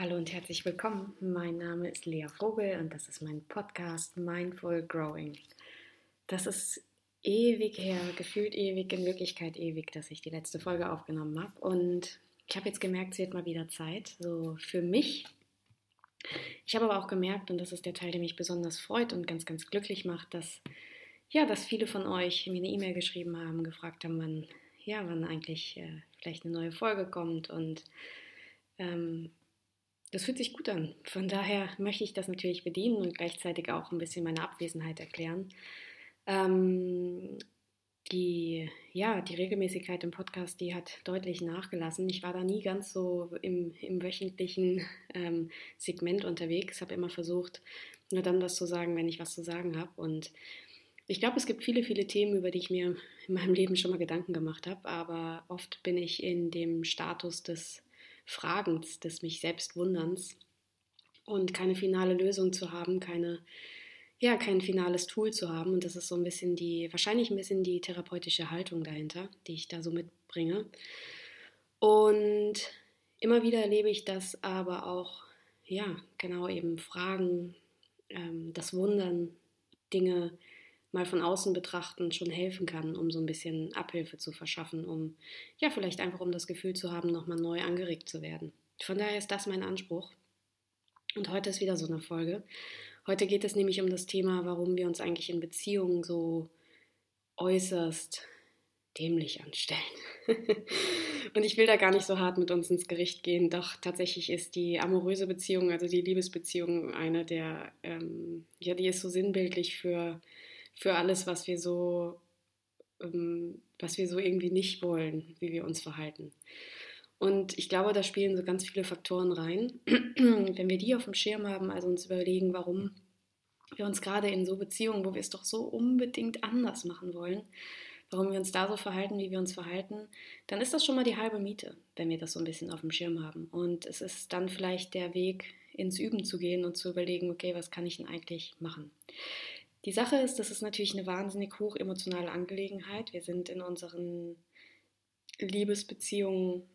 Hallo und herzlich willkommen. Mein Name ist Lea Vogel und das ist mein Podcast Mindful Growing. Das ist ewig her, gefühlt ewig, in Wirklichkeit ewig, dass ich die letzte Folge aufgenommen habe. Und ich habe jetzt gemerkt, es wird mal wieder Zeit, so für mich. Ich habe aber auch gemerkt, und das ist der Teil, der mich besonders freut und ganz, ganz glücklich macht, dass, ja, dass viele von euch mir eine E-Mail geschrieben haben, gefragt haben, wann, ja, wann eigentlich äh, vielleicht eine neue Folge kommt und ähm, das fühlt sich gut an. Von daher möchte ich das natürlich bedienen und gleichzeitig auch ein bisschen meine Abwesenheit erklären. Ähm, die, ja, die Regelmäßigkeit im Podcast, die hat deutlich nachgelassen. Ich war da nie ganz so im, im wöchentlichen ähm, Segment unterwegs, habe immer versucht, nur dann was zu sagen, wenn ich was zu sagen habe. Und ich glaube, es gibt viele, viele Themen, über die ich mir in meinem Leben schon mal Gedanken gemacht habe, aber oft bin ich in dem Status des Fragens, des mich selbst Wunderns und keine finale Lösung zu haben, keine, ja, kein finales Tool zu haben. Und das ist so ein bisschen die, wahrscheinlich ein bisschen die therapeutische Haltung dahinter, die ich da so mitbringe. Und immer wieder erlebe ich das aber auch, ja, genau eben Fragen, ähm, das Wundern, Dinge mal von außen betrachten schon helfen kann, um so ein bisschen Abhilfe zu verschaffen, um ja vielleicht einfach um das Gefühl zu haben, nochmal neu angeregt zu werden. Von daher ist das mein Anspruch. Und heute ist wieder so eine Folge. Heute geht es nämlich um das Thema, warum wir uns eigentlich in Beziehungen so äußerst dämlich anstellen. und ich will da gar nicht so hart mit uns ins Gericht gehen, doch tatsächlich ist die amoröse Beziehung, also die Liebesbeziehung, eine der, ähm, ja, die ist so sinnbildlich für für alles, was wir so, ähm, was wir so irgendwie nicht wollen, wie wir uns verhalten. Und ich glaube, da spielen so ganz viele Faktoren rein. Wenn wir die auf dem Schirm haben, also uns überlegen, warum wir uns gerade in so Beziehungen, wo wir es doch so unbedingt anders machen wollen, warum wir uns da so verhalten, wie wir uns verhalten, dann ist das schon mal die halbe Miete, wenn wir das so ein bisschen auf dem Schirm haben. Und es ist dann vielleicht der Weg, ins Üben zu gehen und zu überlegen, okay, was kann ich denn eigentlich machen? Die Sache ist, das ist natürlich eine wahnsinnig hoch emotionale Angelegenheit. Wir sind in unseren Liebesbeziehungen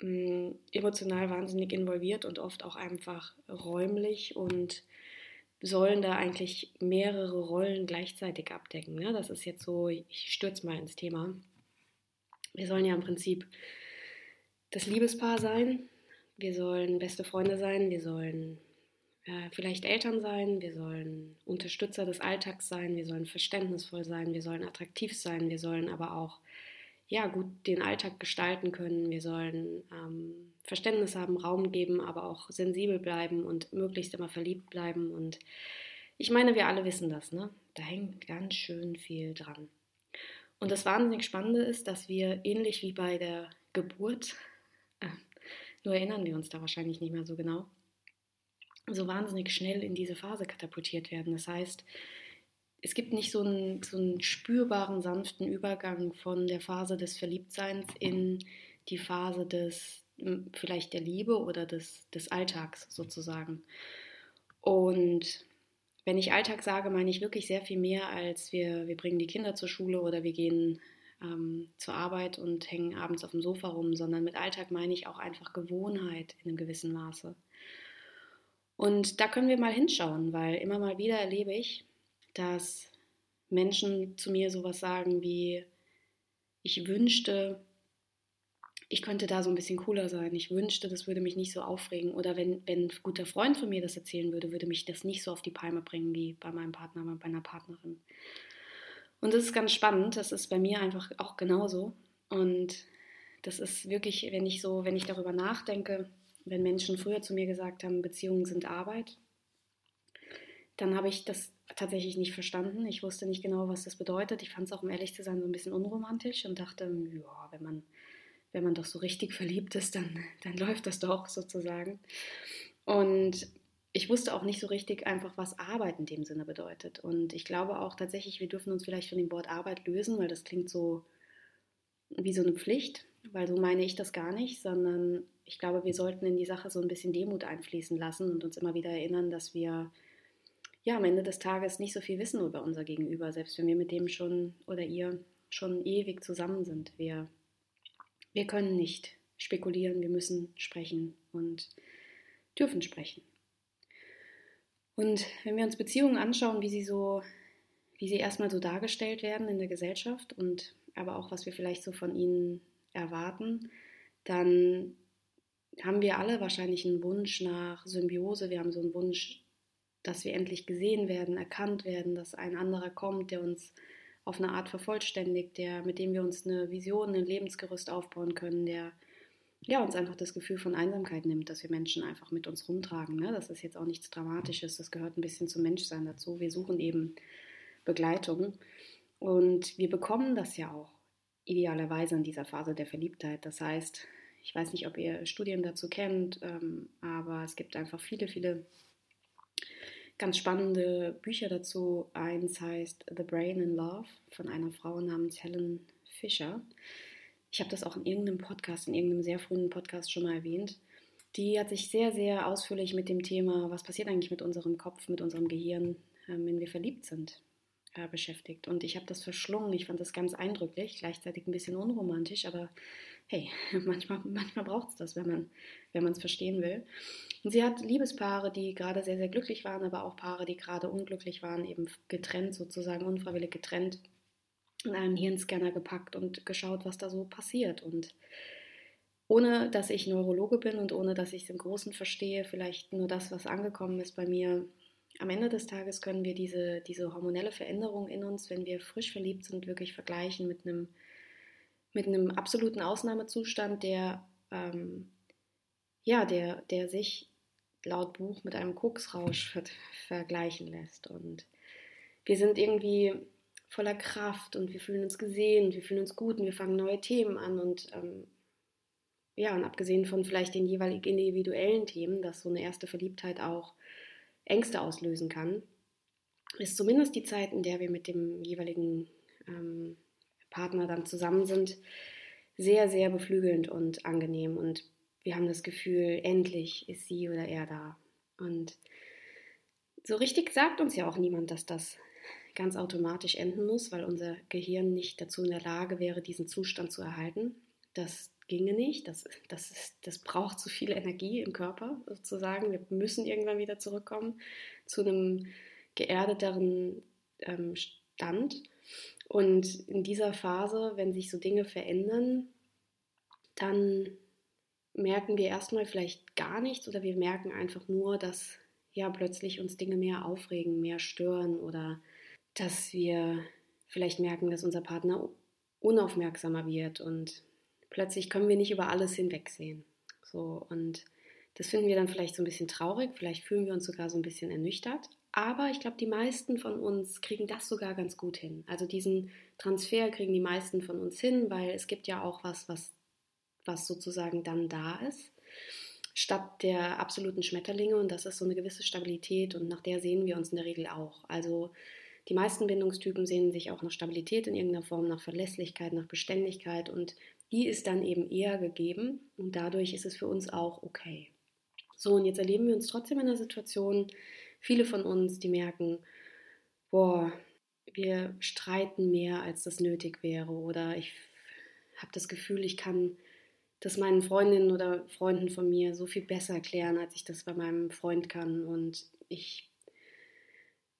mh, mm, emotional wahnsinnig involviert und oft auch einfach räumlich und sollen da eigentlich mehrere Rollen gleichzeitig abdecken. Ne? Das ist jetzt so, ich stürze mal ins Thema. Wir sollen ja im Prinzip das Liebespaar sein, wir sollen beste Freunde sein, wir sollen äh, vielleicht Eltern sein, wir sollen Unterstützer des Alltags sein, wir sollen verständnisvoll sein, wir sollen attraktiv sein, wir sollen aber auch ja, gut den Alltag gestalten können, wir sollen ähm, Verständnis haben, Raum geben, aber auch sensibel bleiben und möglichst immer verliebt bleiben. Und ich meine, wir alle wissen das, ne? Da hängt ganz schön viel dran. Und das wahnsinnig Spannende ist, dass wir ähnlich wie bei der Geburt, äh, nur erinnern wir uns da wahrscheinlich nicht mehr so genau, so wahnsinnig schnell in diese Phase katapultiert werden. Das heißt, es gibt nicht so einen, so einen spürbaren, sanften Übergang von der Phase des Verliebtseins in die Phase des vielleicht der Liebe oder des, des Alltags sozusagen. Und wenn ich Alltag sage, meine ich wirklich sehr viel mehr als wir, wir bringen die Kinder zur Schule oder wir gehen ähm, zur Arbeit und hängen abends auf dem Sofa rum, sondern mit Alltag meine ich auch einfach Gewohnheit in einem gewissen Maße. Und da können wir mal hinschauen, weil immer mal wieder erlebe ich, dass Menschen zu mir sowas sagen wie, ich wünschte, ich könnte da so ein bisschen cooler sein. Ich wünschte, das würde mich nicht so aufregen. Oder wenn, wenn ein guter Freund von mir das erzählen würde, würde mich das nicht so auf die Palme bringen wie bei meinem Partner, bei meiner Partnerin. Und das ist ganz spannend. Das ist bei mir einfach auch genauso. Und das ist wirklich, wenn ich so, wenn ich darüber nachdenke, wenn Menschen früher zu mir gesagt haben, Beziehungen sind Arbeit, dann habe ich das tatsächlich nicht verstanden. Ich wusste nicht genau, was das bedeutet. Ich fand es auch, um ehrlich zu sein, so ein bisschen unromantisch und dachte, ja, wenn man, wenn man doch so richtig verliebt ist, dann, dann läuft das doch sozusagen. Und ich wusste auch nicht so richtig einfach, was Arbeit in dem Sinne bedeutet. Und ich glaube auch tatsächlich, wir dürfen uns vielleicht von dem Wort Arbeit lösen, weil das klingt so wie so eine Pflicht, weil so meine ich das gar nicht, sondern ich glaube, wir sollten in die Sache so ein bisschen Demut einfließen lassen und uns immer wieder erinnern, dass wir ja am Ende des Tages nicht so viel wissen über unser Gegenüber, selbst wenn wir mit dem schon oder ihr schon ewig zusammen sind. Wir, wir können nicht spekulieren, wir müssen sprechen. Und dürfen sprechen. Und wenn wir uns Beziehungen anschauen, wie sie so, wie sie erstmal so dargestellt werden in der Gesellschaft und aber auch was wir vielleicht so von ihnen erwarten, dann haben wir alle wahrscheinlich einen Wunsch nach Symbiose. Wir haben so einen Wunsch, dass wir endlich gesehen werden, erkannt werden, dass ein anderer kommt, der uns auf eine Art vervollständigt, der, mit dem wir uns eine Vision, ein Lebensgerüst aufbauen können, der ja, uns einfach das Gefühl von Einsamkeit nimmt, dass wir Menschen einfach mit uns rumtragen. Ne? Das ist jetzt auch nichts Dramatisches, das gehört ein bisschen zum Menschsein dazu. Wir suchen eben Begleitung und wir bekommen das ja auch idealerweise in dieser Phase der Verliebtheit. Das heißt, ich weiß nicht, ob ihr Studien dazu kennt, ähm, aber es gibt einfach viele, viele ganz spannende Bücher dazu. Eins heißt The Brain in Love von einer Frau namens Helen Fisher. Ich habe das auch in irgendeinem Podcast, in irgendeinem sehr frühen Podcast schon mal erwähnt. Die hat sich sehr, sehr ausführlich mit dem Thema, was passiert eigentlich mit unserem Kopf, mit unserem Gehirn, ähm, wenn wir verliebt sind, äh, beschäftigt. Und ich habe das verschlungen. Ich fand das ganz eindrücklich, gleichzeitig ein bisschen unromantisch, aber hey, manchmal, manchmal braucht es das, wenn man wenn es verstehen will. Und sie hat Liebespaare, die gerade sehr, sehr glücklich waren, aber auch Paare, die gerade unglücklich waren, eben getrennt, sozusagen unfreiwillig getrennt, in einen Hirnscanner gepackt und geschaut, was da so passiert. Und ohne dass ich Neurologe bin und ohne dass ich es im Großen verstehe, vielleicht nur das, was angekommen ist bei mir, am Ende des Tages können wir diese, diese hormonelle Veränderung in uns, wenn wir frisch verliebt sind, wirklich vergleichen mit einem, mit einem absoluten Ausnahmezustand, der, ähm, ja, der, der sich laut Buch mit einem Koksrausch ver vergleichen lässt. Und wir sind irgendwie voller Kraft und wir fühlen uns gesehen wir fühlen uns gut und wir fangen neue Themen an und ähm, ja, und abgesehen von vielleicht den jeweiligen individuellen Themen, dass so eine erste Verliebtheit auch Ängste auslösen kann, ist zumindest die Zeit, in der wir mit dem jeweiligen ähm, Partner dann zusammen sind, sehr, sehr beflügelnd und angenehm. Und wir haben das Gefühl, endlich ist sie oder er da. Und so richtig sagt uns ja auch niemand, dass das ganz automatisch enden muss, weil unser Gehirn nicht dazu in der Lage wäre, diesen Zustand zu erhalten. Das ginge nicht. Das, das, ist, das braucht zu viel Energie im Körper sozusagen. Wir müssen irgendwann wieder zurückkommen zu einem geerdeteren ähm, Stand. Und in dieser Phase, wenn sich so Dinge verändern, dann merken wir erstmal vielleicht gar nichts oder wir merken einfach nur, dass ja plötzlich uns Dinge mehr aufregen, mehr stören oder dass wir vielleicht merken, dass unser Partner unaufmerksamer wird und plötzlich können wir nicht über alles hinwegsehen. So und das finden wir dann vielleicht so ein bisschen traurig, vielleicht fühlen wir uns sogar so ein bisschen ernüchtert. Aber ich glaube, die meisten von uns kriegen das sogar ganz gut hin. Also diesen Transfer kriegen die meisten von uns hin, weil es gibt ja auch was, was, was sozusagen dann da ist, statt der absoluten Schmetterlinge. Und das ist so eine gewisse Stabilität und nach der sehen wir uns in der Regel auch. Also die meisten Bindungstypen sehen sich auch nach Stabilität in irgendeiner Form, nach Verlässlichkeit, nach Beständigkeit und die ist dann eben eher gegeben und dadurch ist es für uns auch okay. So, und jetzt erleben wir uns trotzdem in einer Situation, viele von uns, die merken, boah, wir streiten mehr, als das nötig wäre oder ich habe das Gefühl, ich kann das meinen Freundinnen oder Freunden von mir so viel besser erklären, als ich das bei meinem Freund kann und ich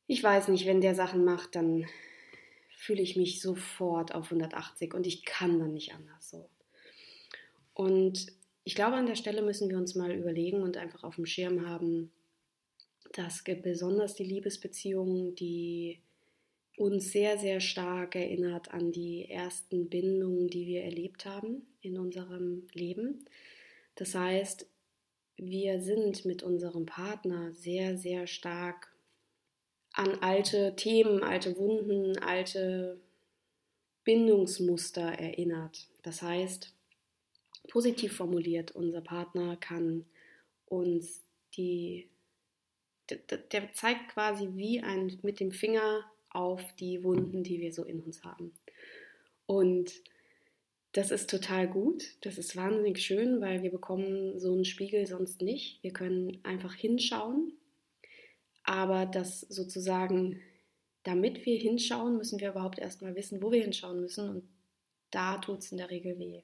ich weiß nicht, wenn der Sachen macht, dann fühle ich mich sofort auf 180 und ich kann dann nicht anders so. Und ich glaube, an der Stelle müssen wir uns mal überlegen und einfach auf dem Schirm haben, dass besonders die Liebesbeziehung, die uns sehr, sehr stark erinnert an die ersten Bindungen, die wir erlebt haben in unserem Leben. Das heißt, wir sind mit unserem Partner sehr, sehr stark an alte Themen, alte Wunden, alte Bindungsmuster erinnert. Das heißt, positiv formuliert, unser Partner kann uns die, der, zeigt quasi wie ein mit dem Finger auf die Wunden, die wir so in uns haben. Und das ist total gut, das ist wahnsinnig schön, weil wir bekommen so einen Spiegel sonst nicht. Wir können einfach hinschauen aber das sozusagen, damit wir hinschauen, müssen wir überhaupt erstmal wissen, wo wir hinschauen müssen. Und da tut es in der Regel weh.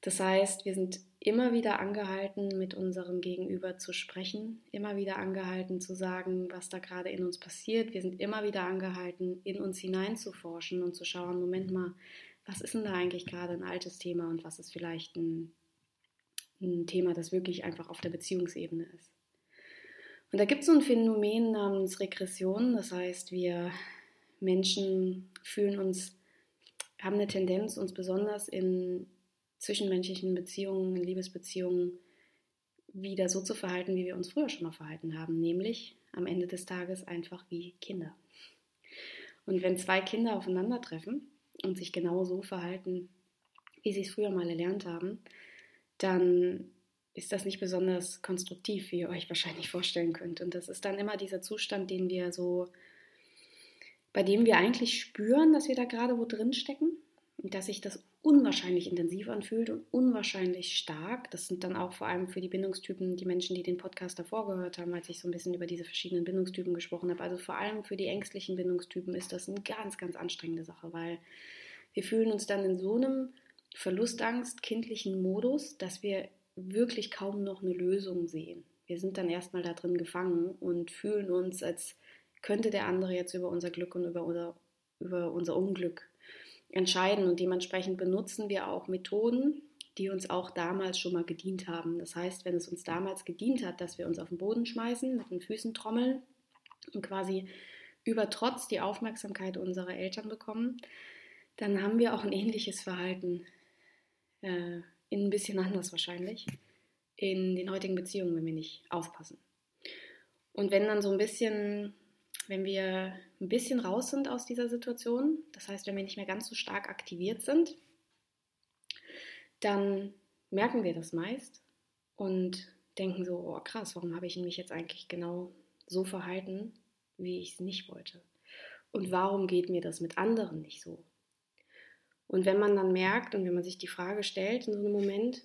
Das heißt, wir sind immer wieder angehalten, mit unserem Gegenüber zu sprechen, immer wieder angehalten zu sagen, was da gerade in uns passiert. Wir sind immer wieder angehalten, in uns hineinzuforschen und zu schauen, Moment mal, was ist denn da eigentlich gerade ein altes Thema und was ist vielleicht ein, ein Thema, das wirklich einfach auf der Beziehungsebene ist. Und da gibt es so ein Phänomen namens Regression, das heißt, wir Menschen fühlen uns, haben eine Tendenz, uns besonders in zwischenmenschlichen Beziehungen, in Liebesbeziehungen wieder so zu verhalten, wie wir uns früher schon mal verhalten haben, nämlich am Ende des Tages einfach wie Kinder. Und wenn zwei Kinder aufeinandertreffen und sich genau so verhalten, wie sie es früher mal erlernt haben, dann ist das nicht besonders konstruktiv, wie ihr euch wahrscheinlich vorstellen könnt. Und das ist dann immer dieser Zustand, den wir so, bei dem wir eigentlich spüren, dass wir da gerade wo drin stecken dass sich das unwahrscheinlich intensiv anfühlt und unwahrscheinlich stark. Das sind dann auch vor allem für die Bindungstypen die Menschen, die den Podcast davor gehört haben, als ich so ein bisschen über diese verschiedenen Bindungstypen gesprochen habe. Also vor allem für die ängstlichen Bindungstypen ist das eine ganz, ganz anstrengende Sache, weil wir fühlen uns dann in so einem Verlustangst, kindlichen Modus, dass wir wirklich kaum noch eine Lösung sehen. Wir sind dann erstmal da drin gefangen und fühlen uns, als könnte der andere jetzt über unser Glück und über unser, über unser Unglück entscheiden. Und dementsprechend benutzen wir auch Methoden, die uns auch damals schon mal gedient haben. Das heißt, wenn es uns damals gedient hat, dass wir uns auf den Boden schmeißen, mit den Füßen trommeln und quasi über Trotz die Aufmerksamkeit unserer Eltern bekommen, dann haben wir auch ein ähnliches Verhalten, äh, ein bisschen anders wahrscheinlich, in den heutigen Beziehungen, wenn wir nicht aufpassen. Und wenn dann so ein bisschen wenn wir ein bisschen raus sind aus dieser Situation, das heißt, wenn wir nicht mehr ganz so stark aktiviert sind, dann merken wir das meist und denken so, oh krass, warum habe ich mich jetzt eigentlich genau so verhalten, wie ich es nicht wollte? Und warum geht mir das mit anderen nicht so? Und wenn man dann merkt und wenn man sich die Frage stellt in so einem Moment,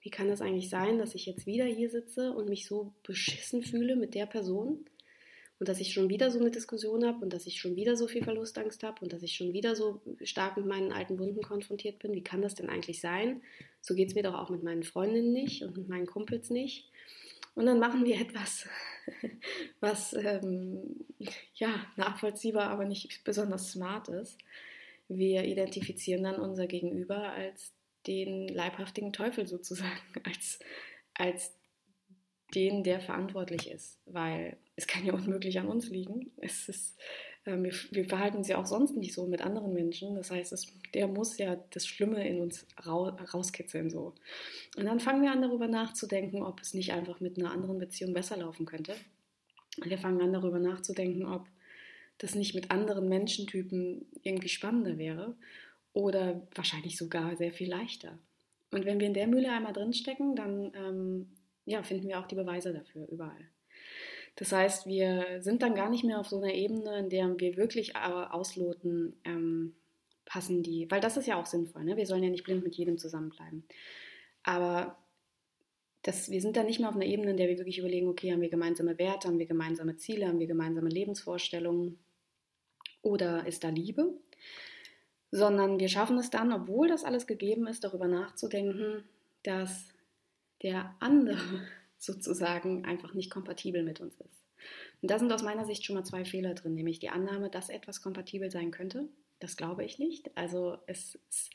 wie kann das eigentlich sein, dass ich jetzt wieder hier sitze und mich so beschissen fühle mit der Person, und dass ich schon wieder so eine Diskussion habe und dass ich schon wieder so viel Verlustangst habe und dass ich schon wieder so stark mit meinen alten Wunden konfrontiert bin. Wie kann das denn eigentlich sein? So geht es mir doch auch mit meinen Freundinnen nicht und mit meinen Kumpels nicht. Und dann machen wir etwas, was ähm, ja nachvollziehbar, aber nicht besonders smart ist. Wir identifizieren dann unser Gegenüber als den leibhaftigen Teufel sozusagen, als, als den, der verantwortlich ist, weil es kann ja unmöglich an uns liegen. Es ist, äh, wir, wir, verhalten uns ja auch sonst nicht so mit anderen Menschen. Das heißt, es, der muss ja das Schlimme in uns ra rauskitzeln so. Und dann fangen wir an darüber nachzudenken, ob es nicht einfach mit einer anderen Beziehung besser laufen könnte. Wir fangen an darüber nachzudenken, ob das nicht mit anderen Menschentypen irgendwie spannender wäre oder wahrscheinlich sogar sehr viel leichter. Und wenn wir in der Mühle einmal drinstecken, dann ähm, ja, finden wir auch die Beweise dafür überall. Das heißt, wir sind dann gar nicht mehr auf so einer Ebene, in der wir wirklich ausloten, ähm, passen die, weil das ist ja auch sinnvoll, ne? wir sollen ja nicht blind mit jedem zusammenbleiben. Aber das, wir sind dann nicht mehr auf einer Ebene, in der wir wirklich überlegen, okay, haben wir gemeinsame Werte, haben wir gemeinsame Ziele, haben wir gemeinsame Lebensvorstellungen oder ist da Liebe? Sondern wir schaffen es dann, obwohl das alles gegeben ist, darüber nachzudenken, dass der andere sozusagen einfach nicht kompatibel mit uns ist. Und da sind aus meiner Sicht schon mal zwei Fehler drin, nämlich die Annahme, dass etwas kompatibel sein könnte. Das glaube ich nicht. Also es ist,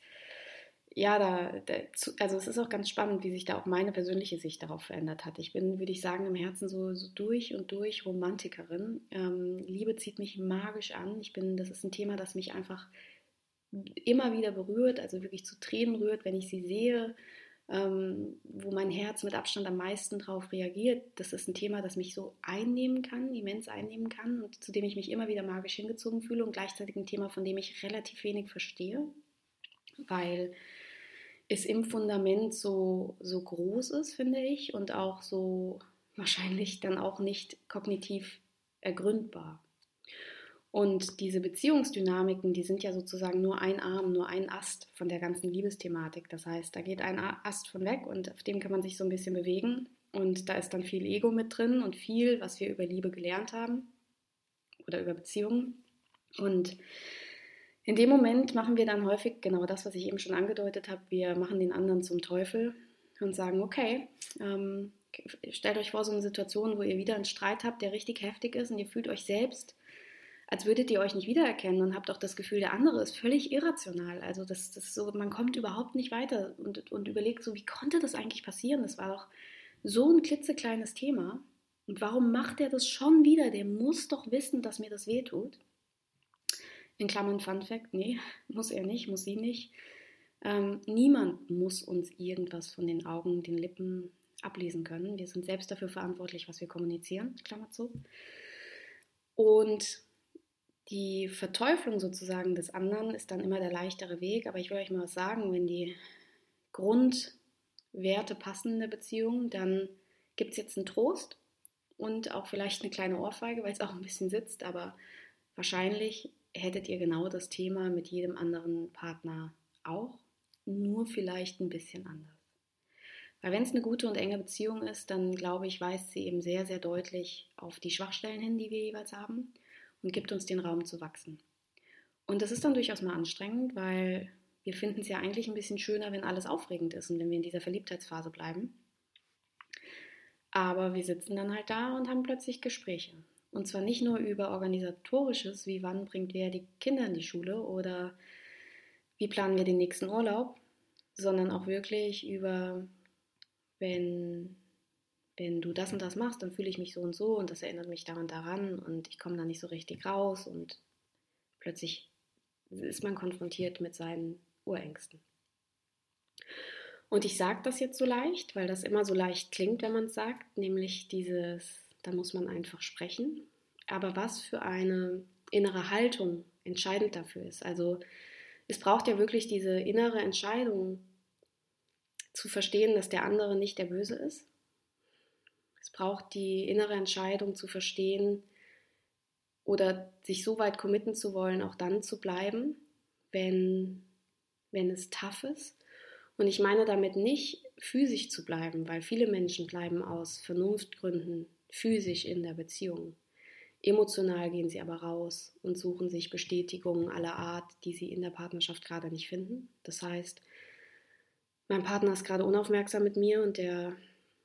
ja, da, da, also es ist auch ganz spannend, wie sich da auch meine persönliche Sicht darauf verändert hat. Ich bin, würde ich sagen, im Herzen so, so durch und durch Romantikerin. Ähm, Liebe zieht mich magisch an. Ich bin, das ist ein Thema, das mich einfach immer wieder berührt, also wirklich zu Tränen rührt, wenn ich sie sehe ähm, wo mein Herz mit Abstand am meisten darauf reagiert. Das ist ein Thema, das mich so einnehmen kann, immens einnehmen kann und zu dem ich mich immer wieder magisch hingezogen fühle und gleichzeitig ein Thema, von dem ich relativ wenig verstehe, weil es im Fundament so, so groß ist, finde ich, und auch so wahrscheinlich dann auch nicht kognitiv ergründbar. Und diese Beziehungsdynamiken, die sind ja sozusagen nur ein Arm, nur ein Ast von der ganzen Liebesthematik. Das heißt, da geht ein Ast von weg und auf dem kann man sich so ein bisschen bewegen. Und da ist dann viel Ego mit drin und viel, was wir über Liebe gelernt haben oder über Beziehungen. Und in dem Moment machen wir dann häufig genau das, was ich eben schon angedeutet habe. Wir machen den anderen zum Teufel und sagen, okay, ähm, stellt euch vor, so eine Situation, wo ihr wieder einen Streit habt, der richtig heftig ist und ihr fühlt euch selbst, als würdet ihr euch nicht wiedererkennen und habt auch das Gefühl, der andere ist völlig irrational. Also das, das so, man kommt überhaupt nicht weiter und, und überlegt so, wie konnte das eigentlich passieren? Das war doch so ein klitzekleines Thema. Und warum macht er das schon wieder? Der muss doch wissen, dass mir das wehtut. In Klammern Fun Fact, nee, muss er nicht, muss sie nicht. Ähm, niemand muss uns irgendwas von den Augen, den Lippen ablesen können. Wir sind selbst dafür verantwortlich, was wir kommunizieren, Klammer zu. Und die Verteuflung sozusagen des anderen ist dann immer der leichtere Weg. Aber ich will euch mal was sagen, wenn die Grundwerte passen in der Beziehung, dann gibt es jetzt einen Trost und auch vielleicht eine kleine Ohrfeige, weil es auch ein bisschen sitzt. Aber wahrscheinlich hättet ihr genau das Thema mit jedem anderen Partner auch nur vielleicht ein bisschen anders. Weil wenn es eine gute und enge Beziehung ist, dann glaube ich, weist sie eben sehr, sehr deutlich auf die Schwachstellen hin, die wir jeweils haben und gibt uns den Raum zu wachsen. Und das ist dann durchaus mal anstrengend, weil wir finden es ja eigentlich ein bisschen schöner, wenn alles aufregend ist und wenn wir in dieser Verliebtheitsphase bleiben. Aber wir sitzen dann halt da und haben plötzlich Gespräche. Und zwar nicht nur über organisatorisches, wie wann bringt wer die Kinder in die Schule oder wie planen wir den nächsten Urlaub, sondern auch wirklich über, wenn, wenn du das und das machst, dann fühle ich mich so und so und das erinnert mich daran daran und ich komme da nicht so richtig raus und plötzlich ist man konfrontiert mit seinen Urängsten. Und ich sage das jetzt so leicht, weil das immer so leicht klingt, wenn man es sagt, nämlich dieses, da muss man einfach sprechen. Aber was für eine innere Haltung entscheidend dafür ist. Also es braucht ja wirklich diese innere Entscheidung zu verstehen, dass der andere nicht der Böse ist. Es braucht die innere Entscheidung zu verstehen oder sich so weit committen zu wollen, auch dann zu bleiben, wenn, wenn es tough ist. Und ich meine damit nicht physisch zu bleiben, weil viele Menschen bleiben aus Vernunftgründen physisch in der Beziehung. Emotional gehen sie aber raus und suchen sich Bestätigungen aller Art, die sie in der Partnerschaft gerade nicht finden. Das heißt, mein Partner ist gerade unaufmerksam mit mir und der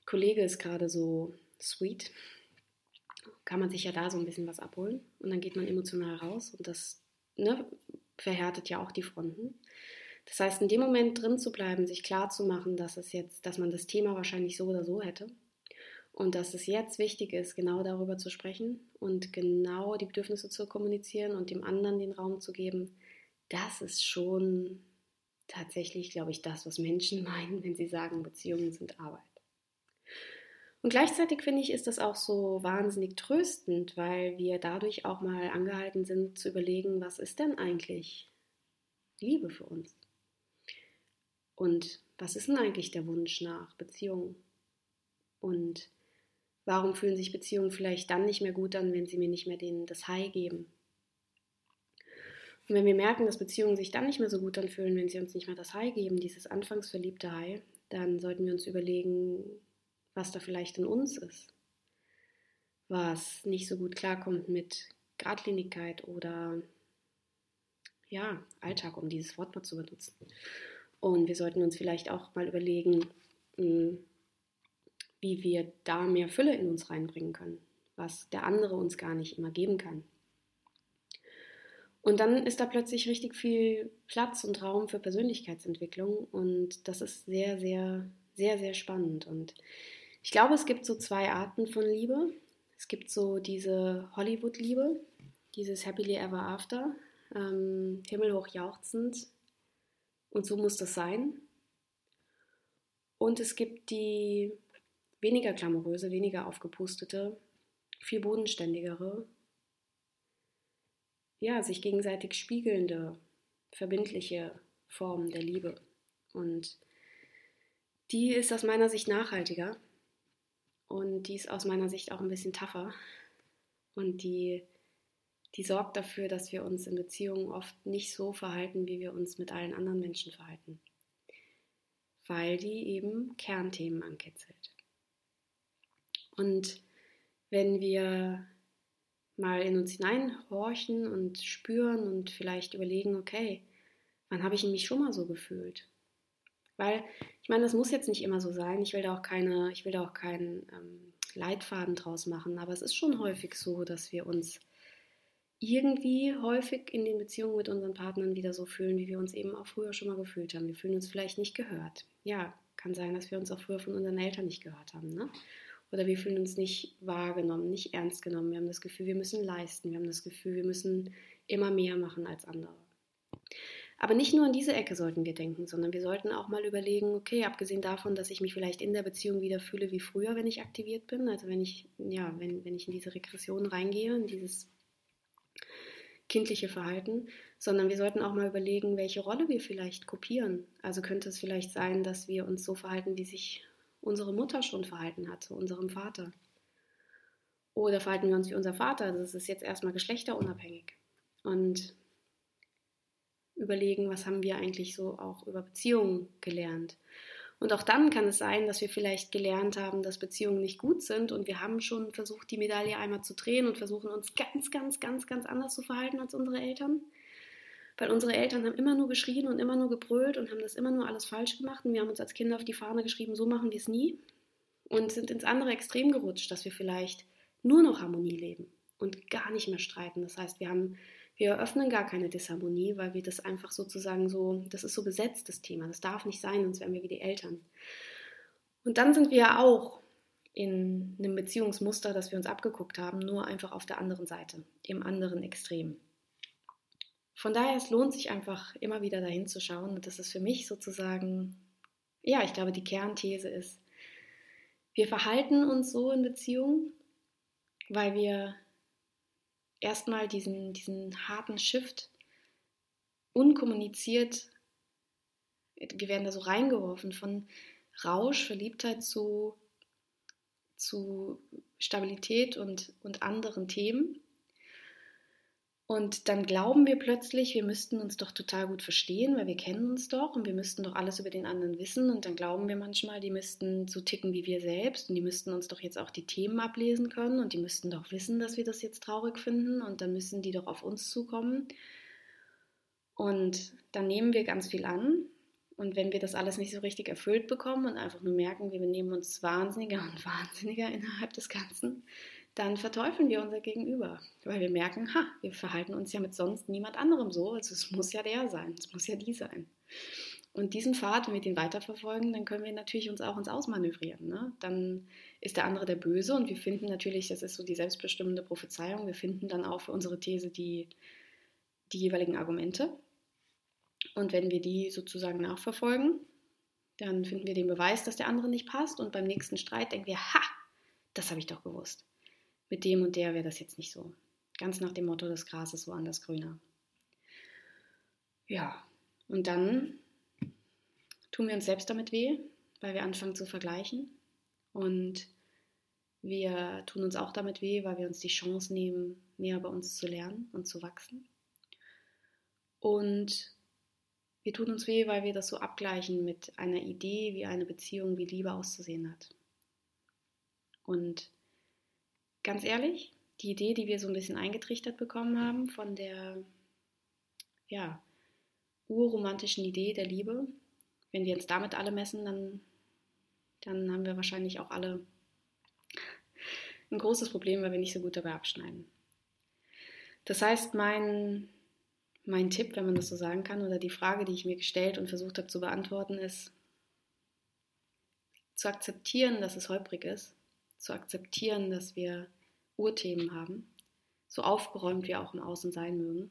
Kollege ist gerade so sweet. Kann man sich ja da so ein bisschen was abholen und dann geht man emotional raus und das ne, verhärtet ja auch die Fronten. Das heißt, in dem Moment drin zu bleiben, sich klar zu machen, dass es jetzt, dass man das Thema wahrscheinlich so oder so hätte und dass es jetzt wichtig ist, genau darüber zu sprechen und genau die Bedürfnisse zu kommunizieren und dem anderen den Raum zu geben, das ist schon tatsächlich, glaube ich, das, was Menschen meinen, wenn sie sagen, Beziehungen sind Arbeit. Und gleichzeitig finde ich, ist das auch so wahnsinnig tröstend, weil wir dadurch auch mal angehalten sind zu überlegen, was ist denn eigentlich Liebe für uns? Und was ist denn eigentlich der Wunsch nach Beziehung? Und Warum fühlen sich Beziehungen vielleicht dann nicht mehr gut an, wenn sie mir nicht mehr den, das High geben? Und wenn wir merken, dass Beziehungen sich dann nicht mehr so gut anfühlen, wenn sie uns nicht mehr das High geben, dieses anfangs verliebte High, dann sollten wir uns überlegen, was da vielleicht in uns ist, was nicht so gut klarkommt mit Gradlinigkeit oder ja, Alltag, um dieses Wort mal zu benutzen. Und wir sollten uns vielleicht auch mal überlegen, hm, wie wir da mehr Fülle in uns reinbringen können, was der andere uns gar nicht immer geben kann. Und dann ist da plötzlich richtig viel Platz und Raum für Persönlichkeitsentwicklung und das ist sehr, sehr, sehr, sehr spannend. Und ich glaube, es gibt so zwei Arten von Liebe. Es gibt so diese Hollywood-Liebe, dieses Happily Ever After, ähm, himmelhoch jauchzend und so muss das sein. Und es gibt die weniger glamouröse, weniger aufgepustete, viel bodenständigere, ja, sich gegenseitig spiegelnde, verbindliche Form der Liebe. Und die ist aus meiner Sicht nachhaltiger und die ist aus meiner Sicht auch ein bisschen tougher und die, die sorgt dafür, dass wir uns in Beziehungen oft nicht so verhalten, wie wir uns mit allen anderen Menschen verhalten, weil die eben Kernthemen ankitzelt. Und wenn wir mal in uns hineinhorchen und spüren und vielleicht überlegen, okay, wann habe ich mich schon mal so gefühlt? Weil Ich meine, das muss jetzt nicht immer so sein. Ich will da auch keine, ich will da auch keinen ähm, Leitfaden draus machen, aber es ist schon häufig so, dass wir uns irgendwie häufig in den Beziehungen mit unseren Partnern wieder so fühlen, wie wir uns eben auch früher schon mal gefühlt haben. Wir fühlen uns vielleicht nicht gehört. Ja, kann sein, dass wir uns auch früher von unseren Eltern nicht gehört haben. Ne? Oder wir fühlen uns nicht wahrgenommen, nicht ernst genommen. Wir haben das Gefühl, wir müssen leisten. Wir haben das Gefühl, wir müssen immer mehr machen als andere. Aber nicht nur an diese Ecke sollten wir denken, sondern wir sollten auch mal überlegen, okay, abgesehen davon, dass ich mich vielleicht in der Beziehung wieder fühle wie früher, wenn ich aktiviert bin, also wenn ich, ja, wenn, wenn ich in diese Regression reingehe, in dieses kindliche Verhalten, sondern wir sollten auch mal überlegen, welche Rolle wir vielleicht kopieren. Also könnte es vielleicht sein, dass wir uns so verhalten, wie sich unsere Mutter schon verhalten hat zu unserem Vater. Oder verhalten wir uns wie unser Vater. Das ist jetzt erstmal geschlechterunabhängig. Und überlegen, was haben wir eigentlich so auch über Beziehungen gelernt. Und auch dann kann es sein, dass wir vielleicht gelernt haben, dass Beziehungen nicht gut sind und wir haben schon versucht, die Medaille einmal zu drehen und versuchen uns ganz, ganz, ganz, ganz anders zu verhalten als unsere Eltern. Weil unsere Eltern haben immer nur geschrien und immer nur gebrüllt und haben das immer nur alles falsch gemacht. Und wir haben uns als Kinder auf die Fahne geschrieben, so machen wir es nie. Und sind ins andere Extrem gerutscht, dass wir vielleicht nur noch Harmonie leben und gar nicht mehr streiten. Das heißt, wir haben, wir eröffnen gar keine Disharmonie, weil wir das einfach sozusagen so, das ist so besetzt, das Thema. Das darf nicht sein, sonst wären wir wie die Eltern. Und dann sind wir ja auch in einem Beziehungsmuster, das wir uns abgeguckt haben, nur einfach auf der anderen Seite, im anderen Extrem. Von daher, es lohnt sich einfach immer wieder dahin zu schauen. Und das ist für mich sozusagen, ja, ich glaube, die Kernthese ist, wir verhalten uns so in Beziehungen, weil wir erstmal diesen, diesen harten Shift unkommuniziert, wir werden da so reingeworfen von Rausch, Verliebtheit zu, zu Stabilität und, und anderen Themen. Und dann glauben wir plötzlich, wir müssten uns doch total gut verstehen, weil wir kennen uns doch und wir müssten doch alles über den anderen wissen. Und dann glauben wir manchmal, die müssten so ticken wie wir selbst und die müssten uns doch jetzt auch die Themen ablesen können und die müssten doch wissen, dass wir das jetzt traurig finden und dann müssen die doch auf uns zukommen. Und dann nehmen wir ganz viel an. Und wenn wir das alles nicht so richtig erfüllt bekommen und einfach nur merken, wir benehmen uns wahnsinniger und wahnsinniger innerhalb des Ganzen, dann verteufeln wir unser Gegenüber, weil wir merken, ha, wir verhalten uns ja mit sonst niemand anderem so, also es muss ja der sein, es muss ja die sein. Und diesen Pfad, wenn wir den weiterverfolgen, dann können wir natürlich uns auch ins Ausmanövrieren. Ne? Dann ist der andere der Böse und wir finden natürlich, das ist so die selbstbestimmende Prophezeiung, wir finden dann auch für unsere These die, die jeweiligen Argumente. Und wenn wir die sozusagen nachverfolgen, dann finden wir den Beweis, dass der andere nicht passt und beim nächsten Streit denken wir, ha, das habe ich doch gewusst mit dem und der wäre das jetzt nicht so. Ganz nach dem Motto, das Gras ist woanders grüner. Ja, und dann tun wir uns selbst damit weh, weil wir anfangen zu vergleichen. Und wir tun uns auch damit weh, weil wir uns die Chance nehmen, mehr bei uns zu lernen und zu wachsen. Und wir tun uns weh, weil wir das so abgleichen mit einer Idee, wie eine Beziehung, wie Liebe auszusehen hat. Und ganz ehrlich, die Idee, die wir so ein bisschen eingetrichtert bekommen haben von der ja, urromantischen Idee der Liebe, wenn wir uns damit alle messen, dann, dann haben wir wahrscheinlich auch alle ein großes Problem, weil wir nicht so gut dabei abschneiden. Das heißt, mein, mein Tipp, wenn man das so sagen kann, oder die Frage, die ich mir gestellt und versucht habe zu beantworten, ist, zu akzeptieren, dass es holprig ist, zu akzeptieren, dass wir Urthemen haben, so aufgeräumt wir auch im Außen sein mögen,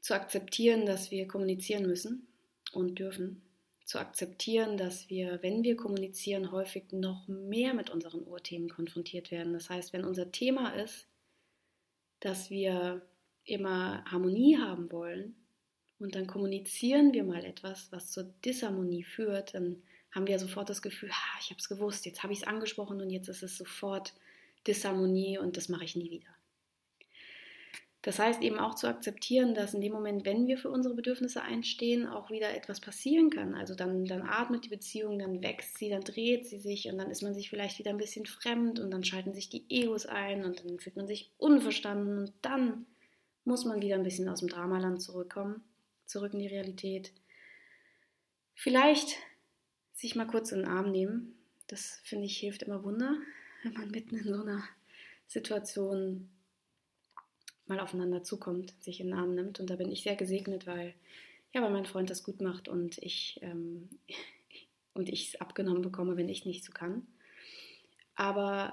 zu akzeptieren, dass wir kommunizieren müssen und dürfen, zu akzeptieren, dass wir, wenn wir kommunizieren, häufig noch mehr mit unseren Urthemen konfrontiert werden. Das heißt, wenn unser Thema ist, dass wir immer Harmonie haben wollen und dann kommunizieren wir mal etwas, was zur Disharmonie führt, dann haben wir sofort das Gefühl, ha, ich habe es gewusst, jetzt habe ich es angesprochen und jetzt ist es sofort Disharmonie und das mache ich nie wieder. Das heißt eben auch zu akzeptieren, dass in dem Moment, wenn wir für unsere Bedürfnisse einstehen, auch wieder etwas passieren kann. Also dann, dann atmet die Beziehung, dann wächst sie, dann dreht sie sich und dann ist man sich vielleicht wieder ein bisschen fremd und dann schalten sich die Egos ein und dann fühlt man sich unverstanden und dann muss man wieder ein bisschen aus dem Dramaland zurückkommen, zurück in die Realität. Vielleicht sich mal kurz in den Arm nehmen. Das finde ich hilft immer Wunder, wenn man mitten in so einer Situation mal aufeinander zukommt, sich in den Arm nimmt. Und da bin ich sehr gesegnet, weil, ja, weil mein Freund das gut macht und ich ähm, und ich es abgenommen bekomme, wenn ich nicht so kann. Aber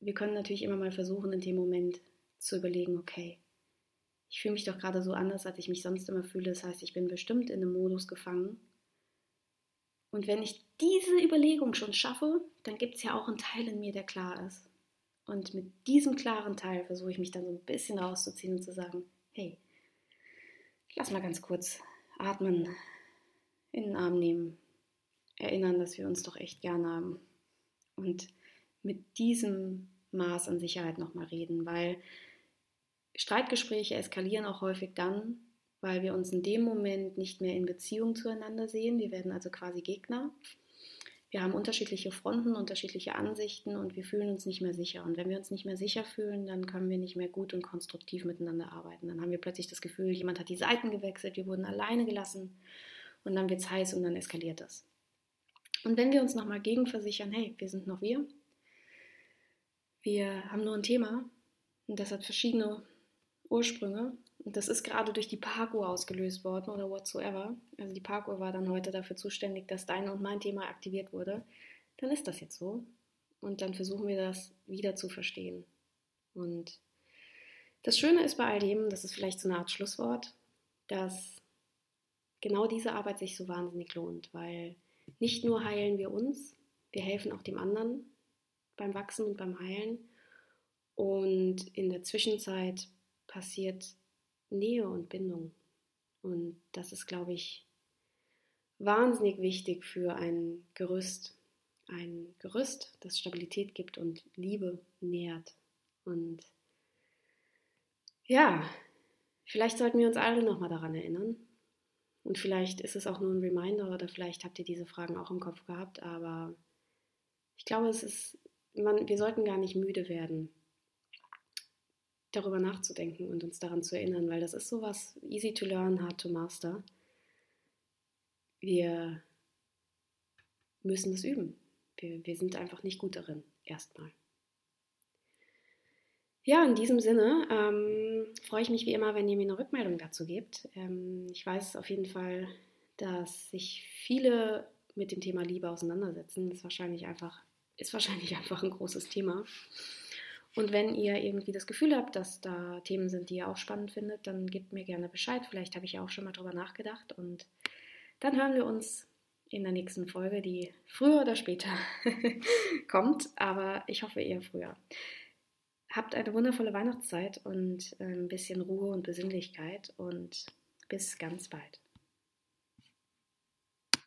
wir können natürlich immer mal versuchen, in dem Moment zu überlegen, okay, ich fühle mich doch gerade so anders, als ich mich sonst immer fühle. Das heißt, ich bin bestimmt in einem Modus gefangen. Und wenn ich diese Überlegung schon schaffe, dann gibt es ja auch einen Teil in mir, der klar ist. Und mit diesem klaren Teil versuche ich mich dann so ein bisschen rauszuziehen und zu sagen, hey, lass mal ganz kurz atmen, in den Arm nehmen, erinnern, dass wir uns doch echt gern haben. Und mit diesem Maß an Sicherheit nochmal reden, weil Streitgespräche eskalieren auch häufig dann, weil wir uns in dem Moment nicht mehr in Beziehung zueinander sehen. Wir werden also quasi Gegner. Wir haben unterschiedliche Fronten, unterschiedliche Ansichten und wir fühlen uns nicht mehr sicher. Und wenn wir uns nicht mehr sicher fühlen, dann können wir nicht mehr gut und konstruktiv miteinander arbeiten. Dann haben wir plötzlich das Gefühl, jemand hat die Seiten gewechselt, wir wurden alleine gelassen und dann wird es heiß und dann eskaliert das. Und wenn wir uns nochmal gegenversichern, hey, wir sind noch wir, wir haben nur ein Thema und das hat verschiedene Ursprünge. Das ist gerade durch die Parkuhr ausgelöst worden oder whatsoever. Also die Parkuhr war dann heute dafür zuständig, dass dein und mein Thema aktiviert wurde. Dann ist das jetzt so. Und dann versuchen wir das wieder zu verstehen. Und das Schöne ist bei all dem, das ist vielleicht so eine Art Schlusswort, dass genau diese Arbeit sich so wahnsinnig lohnt, weil nicht nur heilen wir uns, wir helfen auch dem anderen beim Wachsen und beim Heilen. Und in der Zwischenzeit passiert Nähe und Bindung. Und das ist, glaube ich, wahnsinnig wichtig für ein Gerüst. Ein Gerüst, das Stabilität gibt und Liebe nährt. Und ja, vielleicht sollten wir uns alle nochmal daran erinnern. Und vielleicht ist es auch nur ein Reminder oder vielleicht habt ihr diese Fragen auch im Kopf gehabt, aber ich glaube, es ist man, wir sollten gar nicht müde werden, darüber nachzudenken und uns daran zu erinnern, weil das ist sowas easy to learn, hard to master. Wir müssen es üben. Wir, wir sind einfach nicht gut darin, erstmal. Ja, in diesem Sinne ähm, freue ich mich wie immer, wenn ihr mir eine Rückmeldung dazu gebt. Ähm, ich weiß auf jeden Fall, dass sich viele mit dem Thema Liebe auseinandersetzen. Das ist wahrscheinlich einfach ist wahrscheinlich einfach ein großes Thema. Und wenn ihr irgendwie das Gefühl habt, dass da Themen sind, die ihr auch spannend findet, dann gebt mir gerne Bescheid. Vielleicht habe ich ja auch schon mal drüber nachgedacht. Und dann hören wir uns in der nächsten Folge, die früher oder später kommt. Aber ich hoffe eher früher. Habt eine wundervolle Weihnachtszeit und ein bisschen Ruhe und Besinnlichkeit und bis ganz bald.